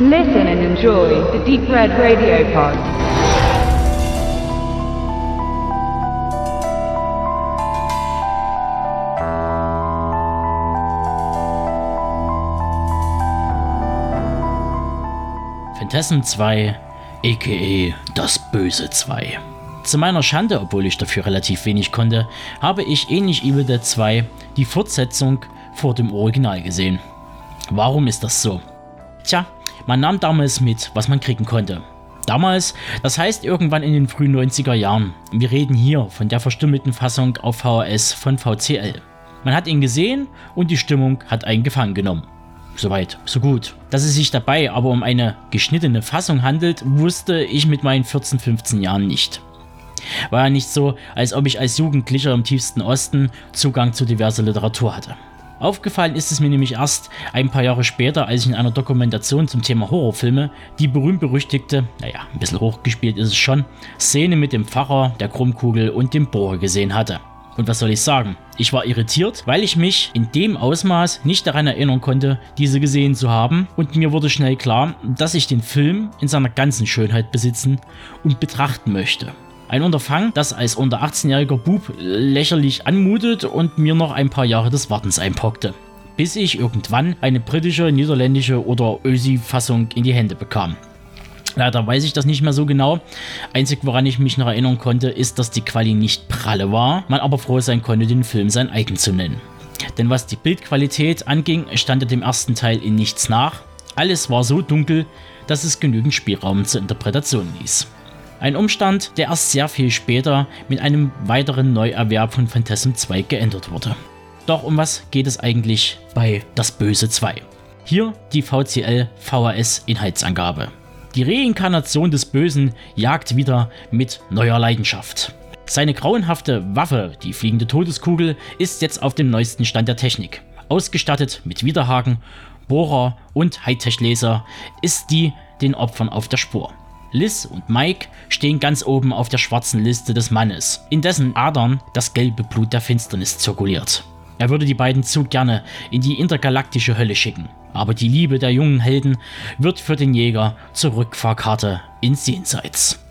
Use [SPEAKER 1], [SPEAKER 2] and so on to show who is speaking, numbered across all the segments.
[SPEAKER 1] Listen and enjoy the Deep Red Radio Pod.
[SPEAKER 2] Phantasm 2, aka Das Böse 2. Zu meiner Schande, obwohl ich dafür relativ wenig konnte, habe ich ähnlich Evil Dead 2 die Fortsetzung vor dem Original gesehen. Warum ist das so? Tja, man nahm damals mit, was man kriegen konnte. Damals, das heißt irgendwann in den frühen 90er Jahren. Wir reden hier von der verstümmelten Fassung auf VHS von VCL. Man hat ihn gesehen und die Stimmung hat einen gefangen genommen. Soweit, so gut. Dass es sich dabei aber um eine geschnittene Fassung handelt, wusste ich mit meinen 14, 15 Jahren nicht. War ja nicht so, als ob ich als Jugendlicher im tiefsten Osten Zugang zu diverser Literatur hatte. Aufgefallen ist es mir nämlich erst ein paar Jahre später, als ich in einer Dokumentation zum Thema Horrorfilme die berühmt-berüchtigte, naja, ein bisschen hochgespielt ist es schon, Szene mit dem Pfarrer, der Krummkugel und dem Bohrer gesehen hatte. Und was soll ich sagen? Ich war irritiert, weil ich mich in dem Ausmaß nicht daran erinnern konnte, diese gesehen zu haben und mir wurde schnell klar, dass ich den Film in seiner ganzen Schönheit besitzen und betrachten möchte. Ein Unterfangen, das als unter 18-jähriger Bub lächerlich anmutet und mir noch ein paar Jahre des Wartens einpockte. Bis ich irgendwann eine britische, niederländische oder Ösi-Fassung in die Hände bekam. Leider weiß ich das nicht mehr so genau. Einzig, woran ich mich noch erinnern konnte, ist, dass die Quali nicht pralle war, man aber froh sein konnte, den Film sein eigen zu nennen. Denn was die Bildqualität anging, stand er dem ersten Teil in nichts nach. Alles war so dunkel, dass es genügend Spielraum zur Interpretation ließ. Ein Umstand, der erst sehr viel später mit einem weiteren Neuerwerb von Phantasm 2 geändert wurde. Doch um was geht es eigentlich bei Das Böse 2? Hier die VCL VHS Inhaltsangabe. Die Reinkarnation des Bösen jagt wieder mit neuer Leidenschaft. Seine grauenhafte Waffe, die fliegende Todeskugel, ist jetzt auf dem neuesten Stand der Technik. Ausgestattet mit Widerhaken, Bohrer und Hightech-Laser ist die den Opfern auf der Spur. Liz und Mike stehen ganz oben auf der schwarzen Liste des Mannes, in dessen Adern das gelbe Blut der Finsternis zirkuliert. Er würde die beiden zu gerne in die intergalaktische Hölle schicken, aber die Liebe der jungen Helden wird für den Jäger zur Rückfahrkarte ins Jenseits.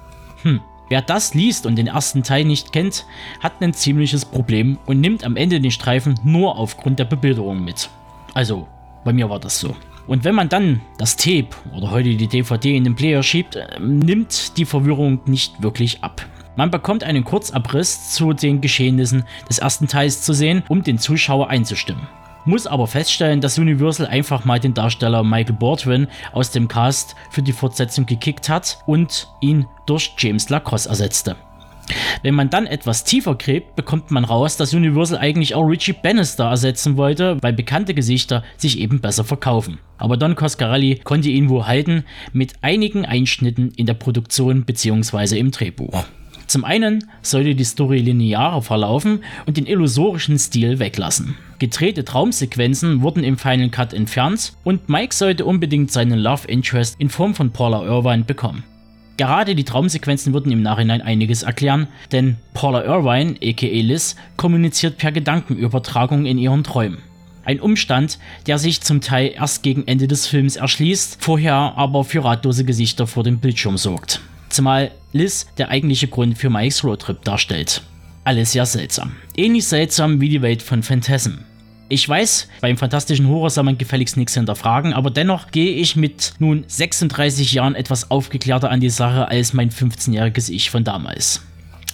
[SPEAKER 2] Hm, wer das liest und den ersten Teil nicht kennt, hat ein ziemliches Problem und nimmt am Ende den Streifen nur aufgrund der Bebilderung mit. Also, bei mir war das so. Und wenn man dann das Tape oder heute die DVD in den Player schiebt, äh, nimmt die Verwirrung nicht wirklich ab. Man bekommt einen Kurzabriss zu den Geschehnissen des ersten Teils zu sehen, um den Zuschauer einzustimmen. Muss aber feststellen, dass Universal einfach mal den Darsteller Michael Baldwin aus dem Cast für die Fortsetzung gekickt hat und ihn durch James Lacrosse ersetzte. Wenn man dann etwas tiefer gräbt, bekommt man raus, dass Universal eigentlich auch Richie Bannister ersetzen wollte, weil bekannte Gesichter sich eben besser verkaufen. Aber Don Coscarelli konnte ihn wohl halten mit einigen Einschnitten in der Produktion bzw. im Drehbuch. Zum einen sollte die Story linearer verlaufen und den illusorischen Stil weglassen. Gedrehte Traumsequenzen wurden im Final Cut entfernt und Mike sollte unbedingt seinen Love Interest in Form von Paula Irvine bekommen. Gerade die Traumsequenzen würden im Nachhinein einiges erklären, denn Paula Irvine, aka Liz, kommuniziert per Gedankenübertragung in ihren Träumen. Ein Umstand, der sich zum Teil erst gegen Ende des Films erschließt, vorher aber für ratlose Gesichter vor dem Bildschirm sorgt. Zumal Liz der eigentliche Grund für Mikes Roadtrip darstellt. Alles sehr seltsam. Ähnlich seltsam wie die Welt von Phantasm. Ich weiß, beim fantastischen Horror soll man gefälligst nichts hinterfragen, aber dennoch gehe ich mit nun 36 Jahren etwas aufgeklärter an die Sache als mein 15-jähriges Ich von damals.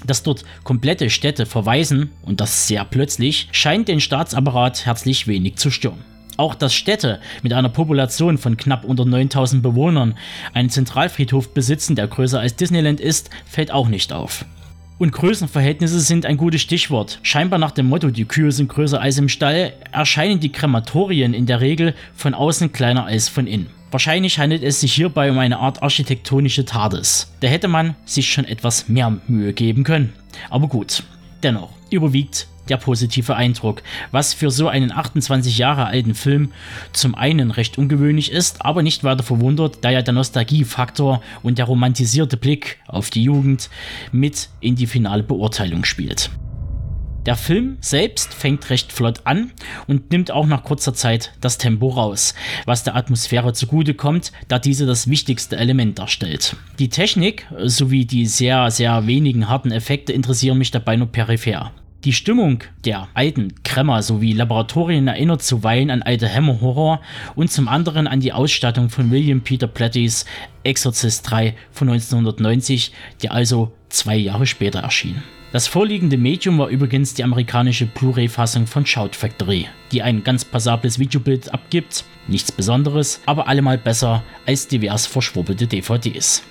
[SPEAKER 2] Dass dort komplette Städte verweisen, und das sehr plötzlich, scheint den Staatsapparat herzlich wenig zu stören. Auch dass Städte mit einer Population von knapp unter 9000 Bewohnern einen Zentralfriedhof besitzen, der größer als Disneyland ist, fällt auch nicht auf. Und Größenverhältnisse sind ein gutes Stichwort. Scheinbar nach dem Motto, die Kühe sind größer als im Stall, erscheinen die Krematorien in der Regel von außen kleiner als von innen. Wahrscheinlich handelt es sich hierbei um eine Art architektonische TARDIS. Da hätte man sich schon etwas mehr Mühe geben können. Aber gut, dennoch überwiegt der positive Eindruck, was für so einen 28 Jahre alten Film zum einen recht ungewöhnlich ist, aber nicht weiter verwundert, da ja der Nostalgiefaktor und der romantisierte Blick auf die Jugend mit in die finale Beurteilung spielt. Der Film selbst fängt recht flott an und nimmt auch nach kurzer Zeit das Tempo raus, was der Atmosphäre zugutekommt, da diese das wichtigste Element darstellt. Die Technik sowie die sehr, sehr wenigen harten Effekte interessieren mich dabei nur peripher. Die Stimmung der alten Kremmer sowie Laboratorien erinnert zuweilen an alte Hammer Horror und zum anderen an die Ausstattung von William Peter Plattys Exorcist 3 von 1990, der also zwei Jahre später erschien. Das vorliegende Medium war übrigens die amerikanische Blu-ray-Fassung von Shout Factory, die ein ganz passables Videobild abgibt, nichts Besonderes, aber allemal besser als divers verschwurbelte DVDs.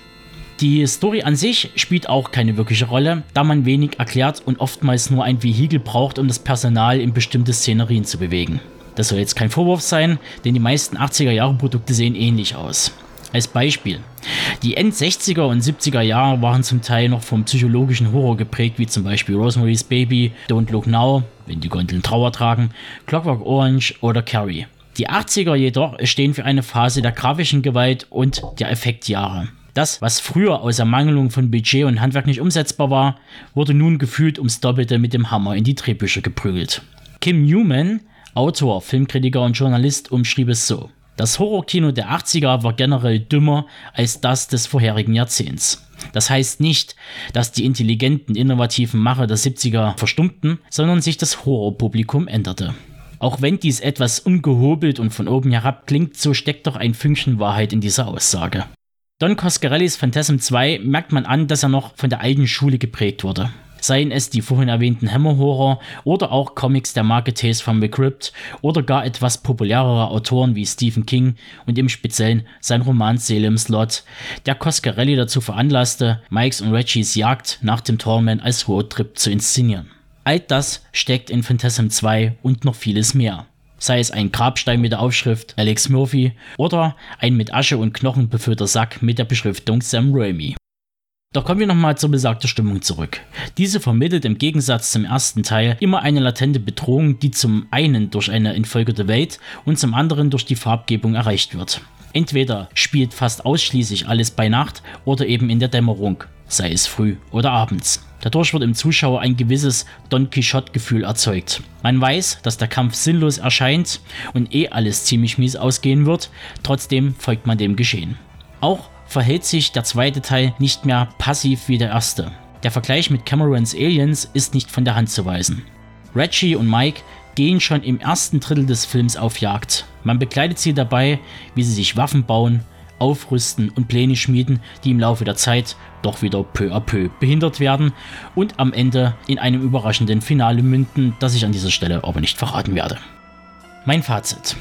[SPEAKER 2] Die Story an sich spielt auch keine wirkliche Rolle, da man wenig erklärt und oftmals nur ein Vehikel braucht, um das Personal in bestimmte Szenerien zu bewegen. Das soll jetzt kein Vorwurf sein, denn die meisten 80er Jahre Produkte sehen ähnlich aus. Als Beispiel. Die End-60er und 70er Jahre waren zum Teil noch vom psychologischen Horror geprägt, wie zum Beispiel Rosemary's Baby, Don't Look Now, wenn die Gondeln Trauer tragen, Clockwork Orange oder Carrie. Die 80er jedoch stehen für eine Phase der grafischen Gewalt und der Effektjahre. Das, was früher aus Ermangelung von Budget und Handwerk nicht umsetzbar war, wurde nun gefühlt ums Doppelte mit dem Hammer in die Drehbücher geprügelt. Kim Newman, Autor, Filmkritiker und Journalist, umschrieb es so. Das Horrorkino der 80er war generell dümmer als das des vorherigen Jahrzehnts. Das heißt nicht, dass die intelligenten, innovativen Macher der 70er verstummten, sondern sich das Horrorpublikum änderte. Auch wenn dies etwas ungehobelt und von oben herab klingt, so steckt doch ein Fünkchen Wahrheit in dieser Aussage. Don Coscarellis Phantasm 2 merkt man an, dass er noch von der alten Schule geprägt wurde seien es die vorhin erwähnten Hammer-Horror oder auch Comics der Marke Tales from the Crypt oder gar etwas populärere Autoren wie Stephen King und im Speziellen sein Roman Salem's Lot, der Coscarelli dazu veranlasste, Mikes und Reggies Jagd nach dem Torment als Roadtrip zu inszenieren. All das steckt in Phantasm 2 und noch vieles mehr sei es ein Grabstein mit der Aufschrift Alex Murphy oder ein mit Asche und Knochen befüllter Sack mit der Beschriftung Sam Raimi. Doch kommen wir nochmal zur besagten Stimmung zurück. Diese vermittelt im Gegensatz zum ersten Teil immer eine latente Bedrohung, die zum einen durch eine entfolgerte Welt und zum anderen durch die Farbgebung erreicht wird. Entweder spielt fast ausschließlich alles bei Nacht oder eben in der Dämmerung, sei es früh oder abends. Dadurch wird im Zuschauer ein gewisses Don Quixote-Gefühl erzeugt. Man weiß, dass der Kampf sinnlos erscheint und eh alles ziemlich mies ausgehen wird, trotzdem folgt man dem Geschehen. Auch verhält sich der zweite Teil nicht mehr passiv wie der erste. Der Vergleich mit Camerons Aliens ist nicht von der Hand zu weisen. Reggie und Mike gehen schon im ersten Drittel des Films auf Jagd. Man begleitet sie dabei, wie sie sich Waffen bauen, aufrüsten und Pläne schmieden, die im Laufe der Zeit doch wieder peu à peu behindert werden und am Ende in einem überraschenden Finale münden, das ich an dieser Stelle aber nicht verraten werde. Mein Fazit.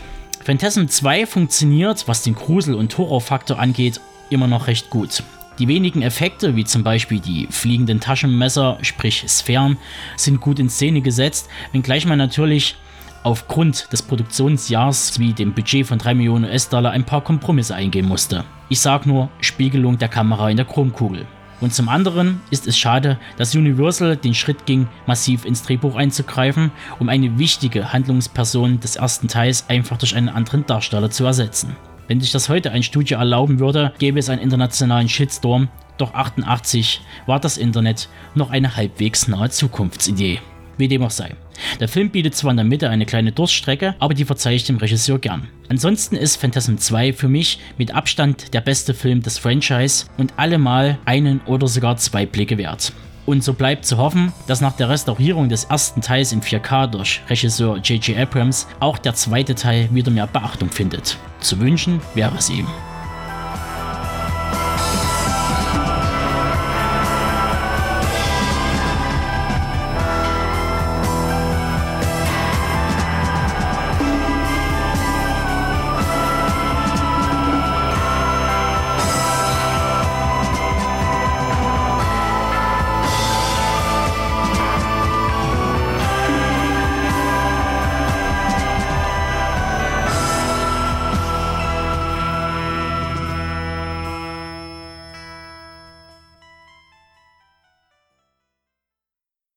[SPEAKER 2] Phantasm 2 funktioniert, was den Grusel- und Horrorfaktor angeht, immer noch recht gut. Die wenigen Effekte, wie zum Beispiel die fliegenden Taschenmesser, sprich Sphären, sind gut in Szene gesetzt, wenngleich man natürlich aufgrund des Produktionsjahrs wie dem Budget von 3 Millionen US-Dollar ein paar Kompromisse eingehen musste. Ich sag nur Spiegelung der Kamera in der Chromkugel. Und zum anderen ist es schade, dass Universal den Schritt ging, massiv ins Drehbuch einzugreifen, um eine wichtige Handlungsperson des ersten Teils einfach durch einen anderen Darsteller zu ersetzen. Wenn sich das heute ein Studio erlauben würde, gäbe es einen internationalen Shitstorm, doch 88 war das Internet noch eine halbwegs nahe Zukunftsidee. Wie dem auch sei. Der Film bietet zwar in der Mitte eine kleine Durststrecke, aber die verzeihe ich dem Regisseur gern. Ansonsten ist Phantasm 2 für mich mit Abstand der beste Film des Franchise und allemal einen oder sogar zwei Blicke wert. Und so bleibt zu hoffen, dass nach der Restaurierung des ersten Teils in 4K durch Regisseur J.J. Abrams auch der zweite Teil wieder mehr Beachtung findet. Zu wünschen wäre es ihm.